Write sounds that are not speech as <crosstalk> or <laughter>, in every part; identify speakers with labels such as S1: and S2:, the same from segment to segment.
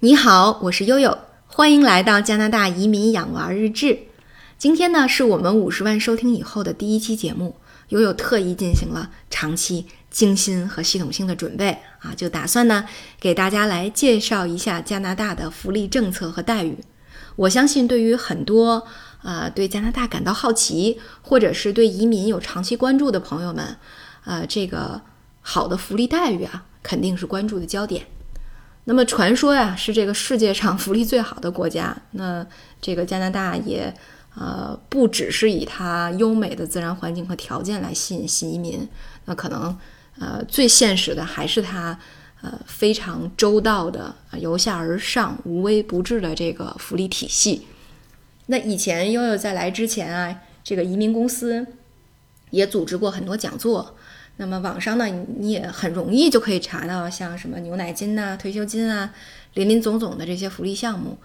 S1: 你好，我是悠悠，欢迎来到加拿大移民养娃日志。今天呢，是我们五十万收听以后的第一期节目。悠悠特意进行了长期、精心和系统性的准备啊，就打算呢给大家来介绍一下加拿大的福利政策和待遇。我相信，对于很多呃对加拿大感到好奇，或者是对移民有长期关注的朋友们，呃，这个好的福利待遇啊，肯定是关注的焦点。那么传说呀，是这个世界上福利最好的国家。那这个加拿大也，呃，不只是以它优美的自然环境和条件来吸引新移民，那可能，呃，最现实的还是它，呃，非常周到的由下而上、无微不至的这个福利体系。那以前悠悠在来之前啊，这个移民公司也组织过很多讲座。那么网上呢，你也很容易就可以查到像什么牛奶金呐、退休金啊、林林总总的这些福利项目。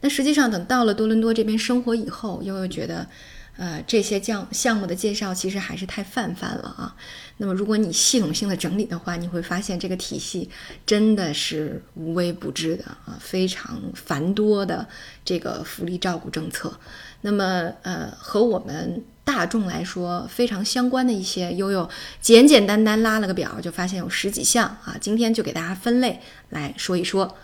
S1: 那实际上等到了多伦多这边生活以后，又又觉得，呃，这些项项目的介绍其实还是太泛泛了啊。那么如果你系统性的整理的话，你会发现这个体系真的是无微不至的啊，非常繁多的这个福利照顾政策。那么呃，和我们。大众来说非常相关的一些悠悠，简简单单拉了个表，就发现有十几项啊。今天就给大家分类来说一说。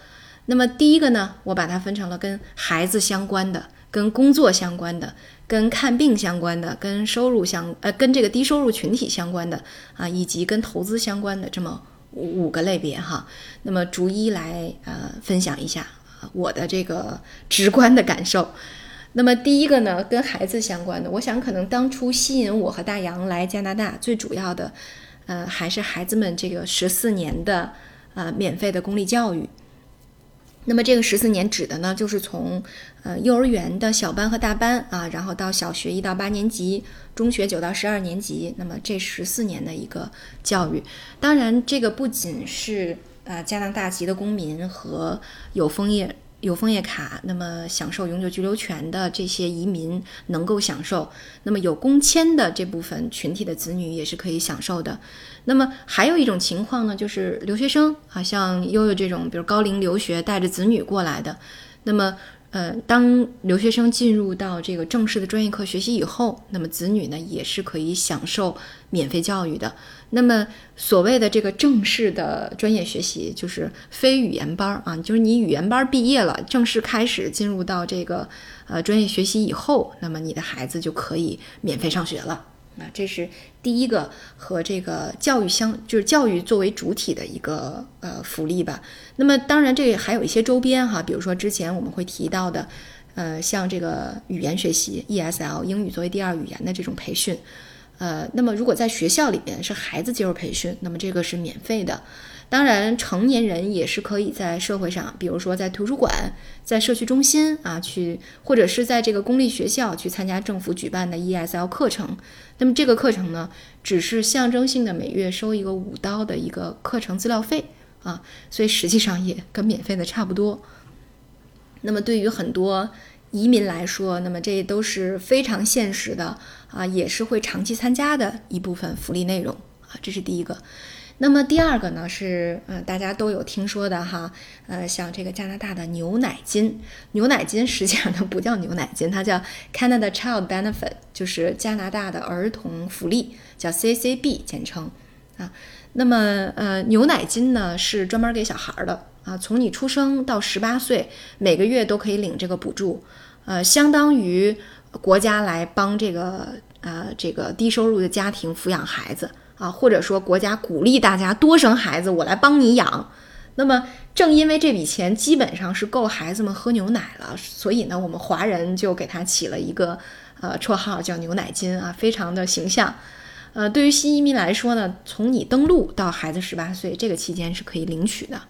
S1: 那么第一个呢，我把它分成了跟孩子相关的、跟工作相关的、跟看病相关的、跟收入相呃跟这个低收入群体相关的啊，以及跟投资相关的这么五个类别哈。那么逐一来呃分享一下我的这个直观的感受。那么第一个呢，跟孩子相关的，我想可能当初吸引我和大洋来加拿大最主要的，呃，还是孩子们这个十四年的呃免费的公立教育。那么这个十四年指的呢，就是从呃幼儿园的小班和大班啊，然后到小学一到八年级，中学九到十二年级，那么这十四年的一个教育。当然，这个不仅是呃加拿大籍的公民和有枫叶。有枫叶卡，那么享受永久居留权的这些移民能够享受；那么有工签的这部分群体的子女也是可以享受的。那么还有一种情况呢，就是留学生啊，像悠悠这种，比如高龄留学带着子女过来的，那么。呃，当留学生进入到这个正式的专业课学习以后，那么子女呢也是可以享受免费教育的。那么所谓的这个正式的专业学习，就是非语言班啊，就是你语言班毕业了，正式开始进入到这个呃专业学习以后，那么你的孩子就可以免费上学了。那这是第一个和这个教育相，就是教育作为主体的一个呃福利吧。那么当然，这还有一些周边哈，比如说之前我们会提到的，呃，像这个语言学习 ESL 英语作为第二语言的这种培训，呃，那么如果在学校里面是孩子接受培训，那么这个是免费的。当然，成年人也是可以在社会上，比如说在图书馆、在社区中心啊去，或者是在这个公立学校去参加政府举办的 ESL 课程。那么这个课程呢，只是象征性的每月收一个五刀的一个课程资料费啊，所以实际上也跟免费的差不多。那么对于很多移民来说，那么这都是非常现实的啊，也是会长期参加的一部分福利内容啊，这是第一个。那么第二个呢是，呃，大家都有听说的哈，呃，像这个加拿大的牛奶金，牛奶金实际上它不叫牛奶金，它叫 Canada Child Benefit，就是加拿大的儿童福利，叫 CCB 简称啊。那么，呃，牛奶金呢是专门给小孩的啊，从你出生到十八岁，每个月都可以领这个补助，呃，相当于国家来帮这个呃这个低收入的家庭抚养孩子。啊，或者说国家鼓励大家多生孩子，我来帮你养。那么正因为这笔钱基本上是够孩子们喝牛奶了，所以呢，我们华人就给他起了一个呃绰号叫“牛奶金”啊，非常的形象。呃，对于新移民来说呢，从你登陆到孩子十八岁这个期间是可以领取的。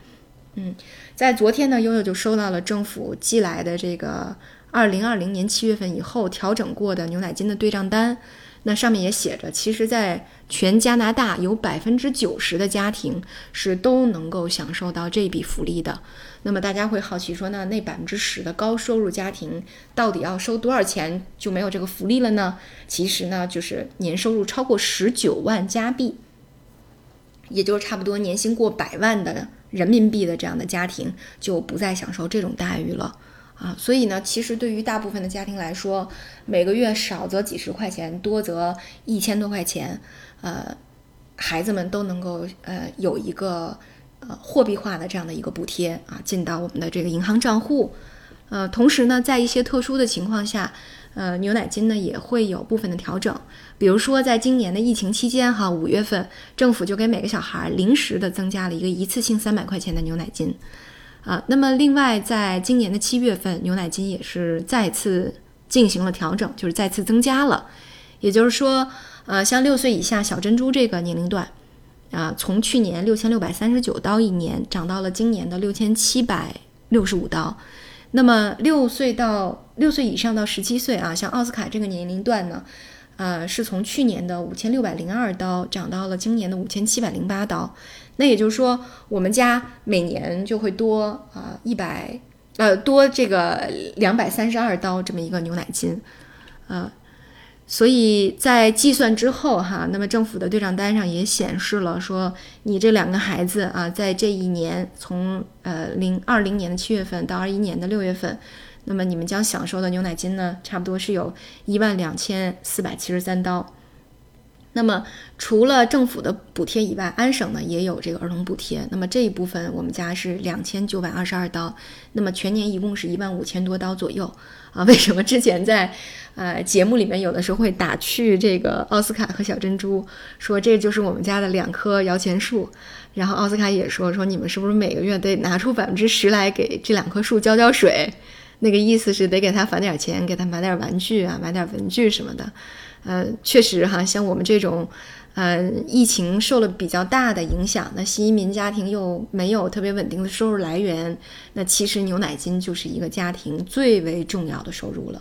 S1: 嗯，在昨天呢，悠悠就收到了政府寄来的这个二零二零年七月份以后调整过的牛奶金的对账单。那上面也写着，其实，在全加拿大有百分之九十的家庭是都能够享受到这笔福利的。那么大家会好奇说，那那百分之十的高收入家庭到底要收多少钱就没有这个福利了呢？其实呢，就是年收入超过十九万加币，也就是差不多年薪过百万的人民币的这样的家庭，就不再享受这种待遇了啊。所以呢，其实对于大部分的家庭来说，每个月少则几十块钱，多则一千多块钱，呃，孩子们都能够呃有一个呃货币化的这样的一个补贴啊，进到我们的这个银行账户。呃，同时呢，在一些特殊的情况下，呃，牛奶金呢也会有部分的调整。比如说，在今年的疫情期间，哈，五月份政府就给每个小孩临时的增加了一个一次性三百块钱的牛奶金。啊，那么另外，在今年的七月份，牛奶金也是再次进行了调整，就是再次增加了。也就是说，呃，像六岁以下小珍珠这个年龄段，啊，从去年六千六百三十九刀一年涨到了今年的六千七百六十五刀。那么六岁到六岁以上到十七岁啊，像奥斯卡这个年龄段呢，呃，是从去年的五千六百零二刀涨到了今年的五千七百零八刀。那也就是说，我们家每年就会多啊一百呃多这个两百三十二刀这么一个牛奶金，呃。所以在计算之后，哈，那么政府的对账单上也显示了，说你这两个孩子啊，在这一年，从呃零二零年的七月份到二一年的六月份，那么你们将享受的牛奶金呢，差不多是有一万两千四百七十三刀。那么除了政府的补贴以外，安省呢也有这个儿童补贴。那么这一部分我们家是两千九百二十二刀，那么全年一共是一万五千多刀左右啊。<laughs> 为什么之前在呃节目里面有的时候会打趣这个奥斯卡和小珍珠，说这就是我们家的两棵摇钱树。然后奥斯卡也说说你们是不是每个月得拿出百分之十来给这两棵树浇浇水？那个意思是得给他返点钱，给他买点玩具啊，买点文具什么的。呃，确实哈，像我们这种，呃，疫情受了比较大的影响，那新移民家庭又没有特别稳定的收入来源，那其实牛奶金就是一个家庭最为重要的收入了，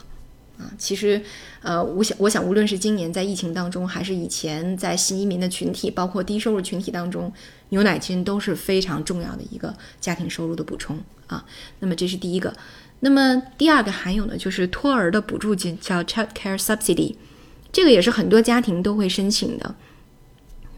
S1: 啊，其实，呃，我想，我想，无论是今年在疫情当中，还是以前在新移民的群体，包括低收入群体当中，牛奶金都是非常重要的一个家庭收入的补充啊。那么这是第一个，那么第二个含有呢就是托儿的补助金，叫 Child Care Subsidy。这个也是很多家庭都会申请的。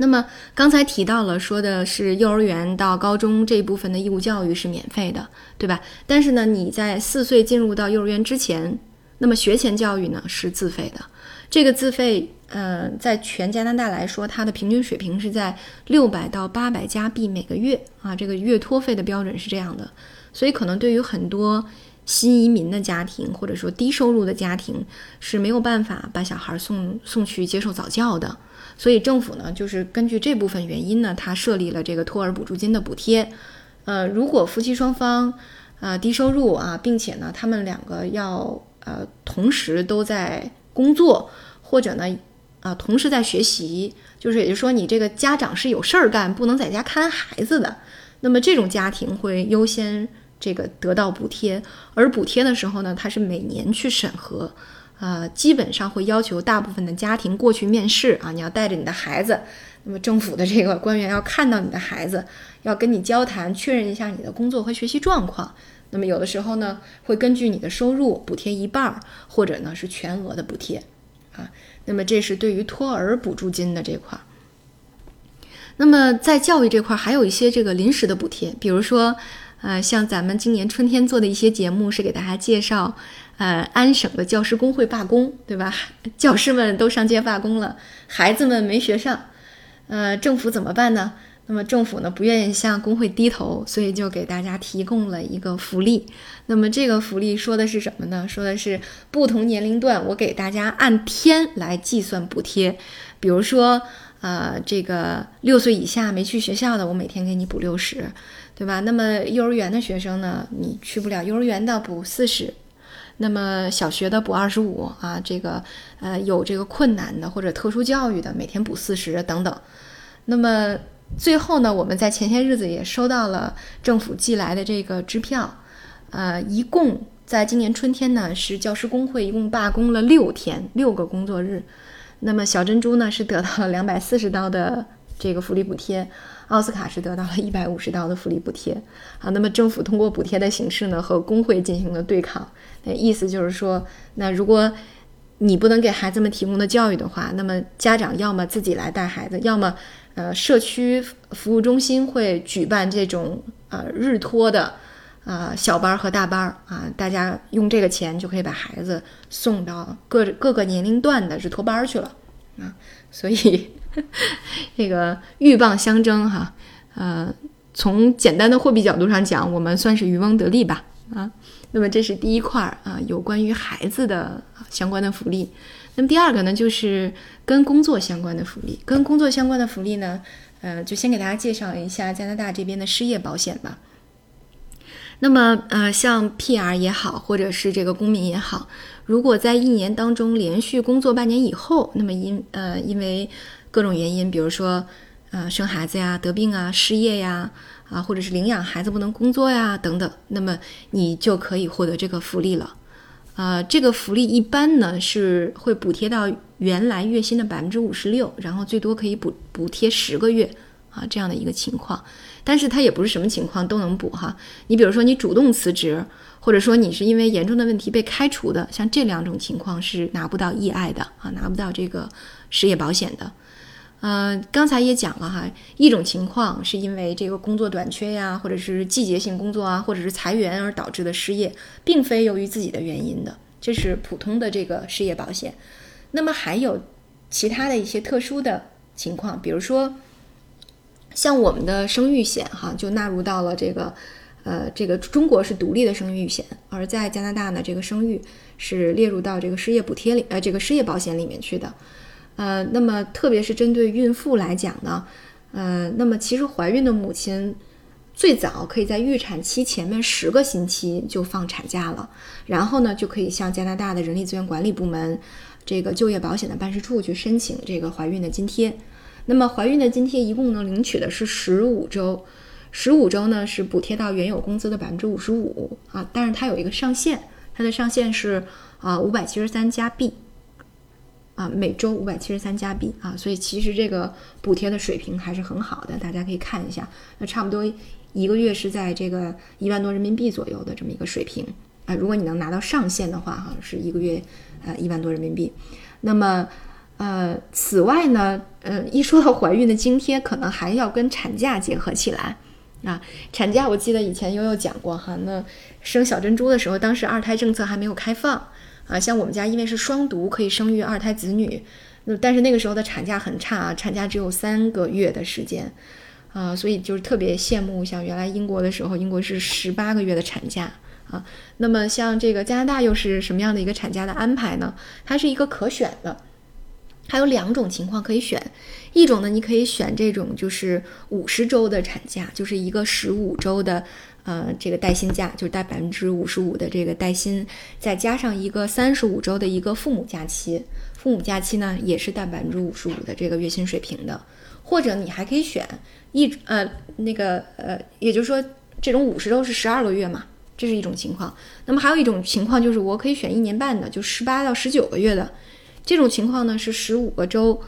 S1: 那么刚才提到了，说的是幼儿园到高中这一部分的义务教育是免费的，对吧？但是呢，你在四岁进入到幼儿园之前，那么学前教育呢是自费的。这个自费，呃，在全加拿大来说，它的平均水平是在六百到八百加币每个月啊。这个月托费的标准是这样的，所以可能对于很多。新移民的家庭，或者说低收入的家庭是没有办法把小孩送送去接受早教的，所以政府呢，就是根据这部分原因呢，它设立了这个托儿补助金的补贴。呃，如果夫妻双方啊低收入啊，并且呢，他们两个要呃同时都在工作，或者呢啊同时在学习，就是也就是说你这个家长是有事儿干，不能在家看孩子的，那么这种家庭会优先。这个得到补贴，而补贴的时候呢，它是每年去审核，呃，基本上会要求大部分的家庭过去面试啊，你要带着你的孩子，那么政府的这个官员要看到你的孩子，要跟你交谈，确认一下你的工作和学习状况。那么有的时候呢，会根据你的收入补贴一半儿，或者呢是全额的补贴，啊，那么这是对于托儿补助金的这块儿。那么在教育这块儿还有一些这个临时的补贴，比如说。呃，像咱们今年春天做的一些节目，是给大家介绍，呃，安省的教师工会罢工，对吧？<laughs> 教师们都上街罢工了，孩子们没学上，呃，政府怎么办呢？那么政府呢不愿意向工会低头，所以就给大家提供了一个福利。那么这个福利说的是什么呢？说的是不同年龄段，我给大家按天来计算补贴，比如说。呃，这个六岁以下没去学校的，我每天给你补六十，对吧？那么幼儿园的学生呢，你去不了幼儿园的补四十，那么小学的补二十五啊，这个呃有这个困难的或者特殊教育的，每天补四十等等。那么最后呢，我们在前些日子也收到了政府寄来的这个支票，呃，一共在今年春天呢，是教师工会一共罢工了六天，六个工作日。那么小珍珠呢是得到了两百四十刀的这个福利补贴，奥斯卡是得到了 <laughs> 一百五十刀的福利补贴。啊，那么政府通过补贴的形式呢和工会进行了对抗，那意思就是说，那如果你不能给孩子们提供的教育的话，那么家长要么自己来带孩子，要么呃社区服务中心会举办这种呃日托的啊小班和大班儿啊，大家用这个钱就可以把孩子送到各各个年龄段的日托班去了啊，所以 <laughs> 这个鹬蚌相争哈，呃，从简单的货币角度上讲，我们算是渔翁得利吧啊。那么这是第一块儿啊，有关于孩子的相关的福利。那么第二个呢，就是跟工作相关的福利。跟工作相关的福利呢，呃，就先给大家介绍一下加拿大这边的失业保险吧。那么呃，像 PR 也好，或者是这个公民也好，如果在一年当中连续工作半年以后，那么因呃因为各种原因，比如说呃生孩子呀、得病啊、失业呀。啊，或者是领养孩子不能工作呀，等等，那么你就可以获得这个福利了。呃，这个福利一般呢是会补贴到原来月薪的百分之五十六，然后最多可以补补贴十个月啊，这样的一个情况。但是它也不是什么情况都能补哈。你比如说你主动辞职，或者说你是因为严重的问题被开除的，像这两种情况是拿不到 EI 的啊，拿不到这个失业保险的。呃，刚才也讲了哈，一种情况是因为这个工作短缺呀，或者是季节性工作啊，或者是裁员而导致的失业，并非由于自己的原因的，这是普通的这个失业保险。那么还有其他的一些特殊的情况，比如说像我们的生育险哈，就纳入到了这个呃这个中国是独立的生育险，而在加拿大呢，这个生育是列入到这个失业补贴里呃这个失业保险里面去的。呃，那么特别是针对孕妇来讲呢，呃，那么其实怀孕的母亲最早可以在预产期前面十个星期就放产假了，然后呢就可以向加拿大的人力资源管理部门这个就业保险的办事处去申请这个怀孕的津贴。那么怀孕的津贴一共能领取的是十五周，十五周呢是补贴到原有工资的百分之五十五啊，但是它有一个上限，它的上限是啊五百七十三加币。啊，每周五百七十三加币啊，所以其实这个补贴的水平还是很好的，大家可以看一下。那差不多一个月是在这个一万多人民币左右的这么一个水平啊。如果你能拿到上限的话，哈，是一个月呃一万多人民币。那么呃，此外呢，呃，一说到怀孕的津贴，可能还要跟产假结合起来啊。产假我记得以前悠悠讲过哈，那生小珍珠的时候，当时二胎政策还没有开放。啊，像我们家因为是双独，可以生育二胎子女，那但是那个时候的产假很差啊，产假只有三个月的时间，啊，所以就是特别羡慕像原来英国的时候，英国是十八个月的产假啊。那么像这个加拿大又是什么样的一个产假的安排呢？它是一个可选的，还有两种情况可以选，一种呢，你可以选这种就是五十周的产假，就是一个十五周的。呃，这个带薪假就是带百分之五十五的这个带薪，再加上一个三十五周的一个父母假期，父母假期呢也是带百分之五十五的这个月薪水平的，或者你还可以选一呃那个呃，也就是说这种五十周是十二个月嘛，这是一种情况。那么还有一种情况就是我可以选一年半的，就十八到十九个月的，这种情况呢是十五个周，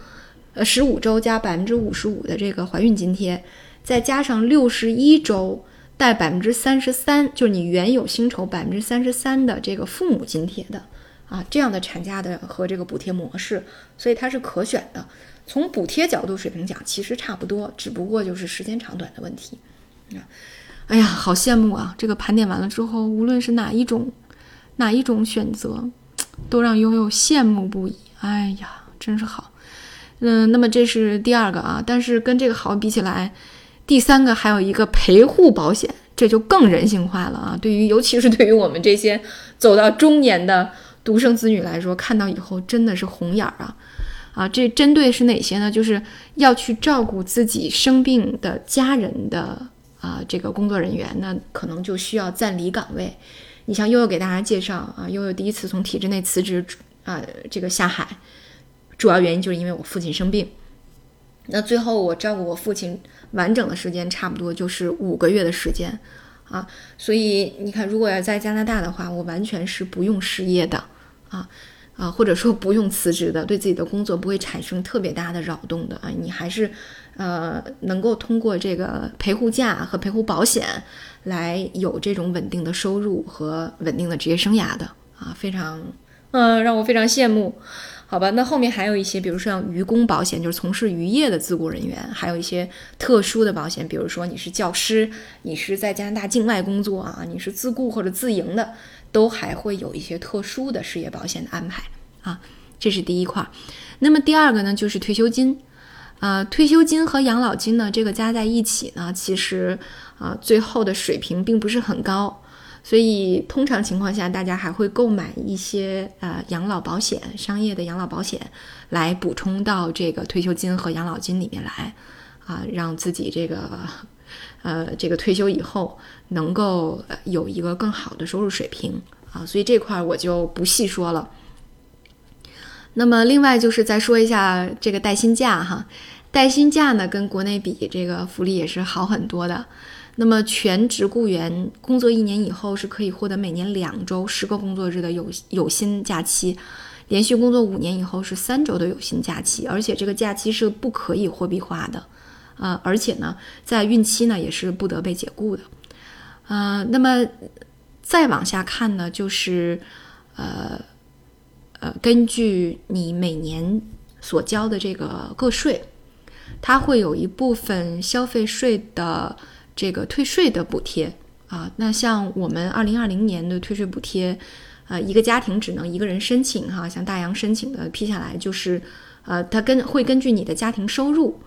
S1: 呃十五周加百分之五十五的这个怀孕津贴，再加上六十一周。带百分之三十三，就是你原有薪酬百分之三十三的这个父母津贴的啊，这样的产假的和这个补贴模式，所以它是可选的。从补贴角度水平讲，其实差不多，只不过就是时间长短的问题。哎呀，好羡慕啊！这个盘点完了之后，无论是哪一种哪一种选择，都让悠悠羡慕不已。哎呀，真是好。嗯，那么这是第二个啊，但是跟这个好比起来。第三个还有一个陪护保险，这就更人性化了啊！对于尤其是对于我们这些走到中年的独生子女来说，看到以后真的是红眼儿啊！啊，这针对是哪些呢？就是要去照顾自己生病的家人的啊，这个工作人员，那可能就需要暂离岗位。你像悠悠给大家介绍啊，悠悠第一次从体制内辞职啊，这个下海，主要原因就是因为我父亲生病。那最后我照顾我父亲完整的时间差不多就是五个月的时间，啊，所以你看，如果要在加拿大的话，我完全是不用失业的，啊啊，或者说不用辞职的，对自己的工作不会产生特别大的扰动的啊，你还是呃能够通过这个陪护假和陪护保险来有这种稳定的收入和稳定的职业生涯的啊，非常嗯让我非常羡慕。好吧，那后面还有一些，比如说像渔工保险，就是从事渔业的自雇人员，还有一些特殊的保险，比如说你是教师，你是在加拿大境外工作啊，你是自雇或者自营的，都还会有一些特殊的失业保险的安排啊。这是第一块。那么第二个呢，就是退休金啊，退休金和养老金呢，这个加在一起呢，其实啊，最后的水平并不是很高。所以，通常情况下，大家还会购买一些呃养老保险、商业的养老保险，来补充到这个退休金和养老金里面来，啊，让自己这个呃这个退休以后能够有一个更好的收入水平啊。所以这块我就不细说了。那么，另外就是再说一下这个带薪假哈，带薪假呢跟国内比，这个福利也是好很多的。那么，全职雇员工作一年以后是可以获得每年两周十个工作日的有有薪假期，连续工作五年以后是三周的有薪假期，而且这个假期是不可以货币化的，啊，而且呢，在孕期呢也是不得被解雇的，啊，那么再往下看呢，就是呃呃，根据你每年所交的这个个税，它会有一部分消费税的。这个退税的补贴啊，那像我们二零二零年的退税补贴，呃，一个家庭只能一个人申请哈，像大洋申请的批下来就是，呃，它根会根据你的家庭收入，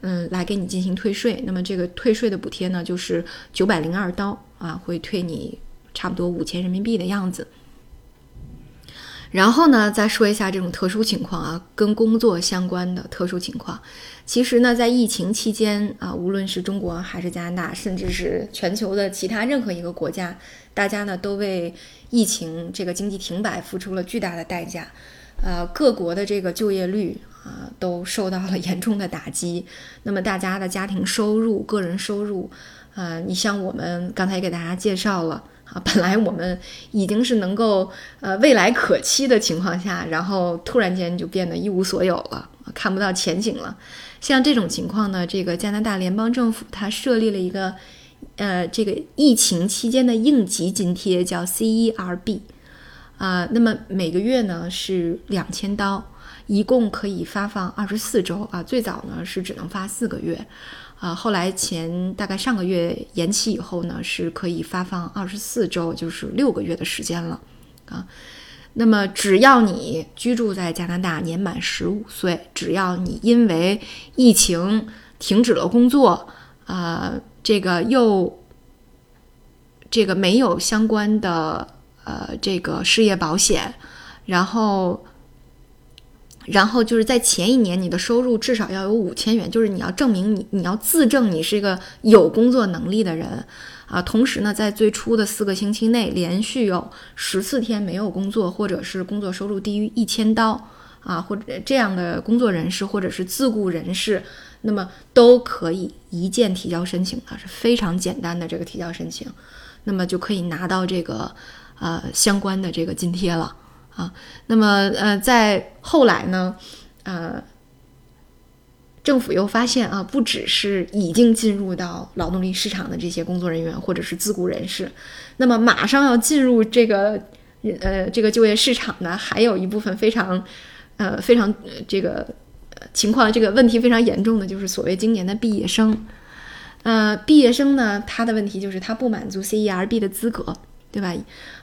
S1: 嗯，来给你进行退税。那么这个退税的补贴呢，就是九百零二刀啊，会退你差不多五千人民币的样子。然后呢，再说一下这种特殊情况啊，跟工作相关的特殊情况。其实呢，在疫情期间啊，无论是中国还是加拿大，甚至是全球的其他任何一个国家，大家呢都为疫情这个经济停摆付出了巨大的代价。呃，各国的这个就业率啊都受到了严重的打击。那么大家的家庭收入、个人收入，啊，你像我们刚才也给大家介绍了。啊，本来我们已经是能够呃未来可期的情况下，然后突然间就变得一无所有了，看不到前景了。像这种情况呢，这个加拿大联邦政府它设立了一个呃这个疫情期间的应急津贴，叫 CERB，啊，那么每个月呢是两千刀，一共可以发放二十四周啊，最早呢是只能发四个月。啊，后来前大概上个月延期以后呢，是可以发放二十四周，就是六个月的时间了，啊，那么只要你居住在加拿大，年满十五岁，只要你因为疫情停止了工作，啊，这个又这个没有相关的呃这个失业保险，然后。然后就是在前一年，你的收入至少要有五千元，就是你要证明你，你要自证你是一个有工作能力的人，啊，同时呢，在最初的四个星期内连续有十四天没有工作，或者是工作收入低于一千刀，啊，或者这样的工作人士或者是自雇人士，那么都可以一键提交申请的，是非常简单的这个提交申请，那么就可以拿到这个呃相关的这个津贴了。啊，那么呃，在后来呢，呃，政府又发现啊，不只是已经进入到劳动力市场的这些工作人员或者是自雇人士，那么马上要进入这个呃这个就业市场呢，还有一部分非常呃非常这个情况这个问题非常严重的，就是所谓今年的毕业生。呃，毕业生呢，他的问题就是他不满足 CERB 的资格。对吧？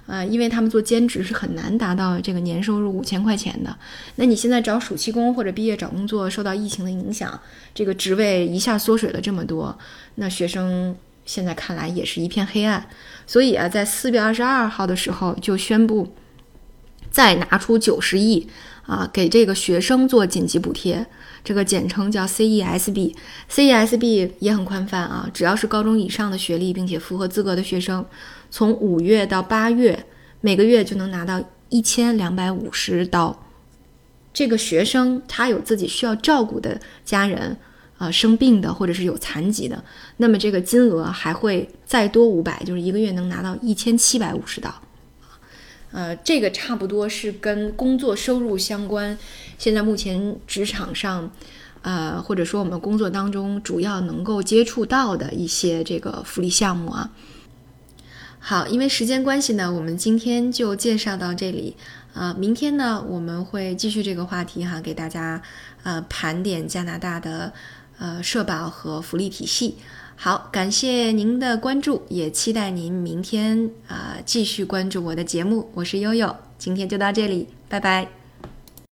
S1: 啊，因为他们做兼职是很难达到这个年收入五千块钱的。那你现在找暑期工或者毕业找工作，受到疫情的影响，这个职位一下缩水了这么多，那学生现在看来也是一片黑暗。所以啊，在四月二十二号的时候就宣布，再拿出九十亿啊，给这个学生做紧急补贴，这个简称叫 CESB。CESB 也很宽泛啊，只要是高中以上的学历并且符合资格的学生。从五月到八月，每个月就能拿到一千两百五十刀。这个学生他有自己需要照顾的家人，啊，生病的或者是有残疾的，那么这个金额还会再多五百，就是一个月能拿到一千七百五十刀。呃，这个差不多是跟工作收入相关。现在目前职场上，呃，或者说我们工作当中主要能够接触到的一些这个福利项目啊。好，因为时间关系呢，我们今天就介绍到这里啊，明天呢，我们会继续这个话题哈，给大家呃盘点加拿大的呃社保和福利体系。好，感谢您的关注，也期待您明天啊继续关注我的节目。我是悠悠，今天就到这里，拜拜。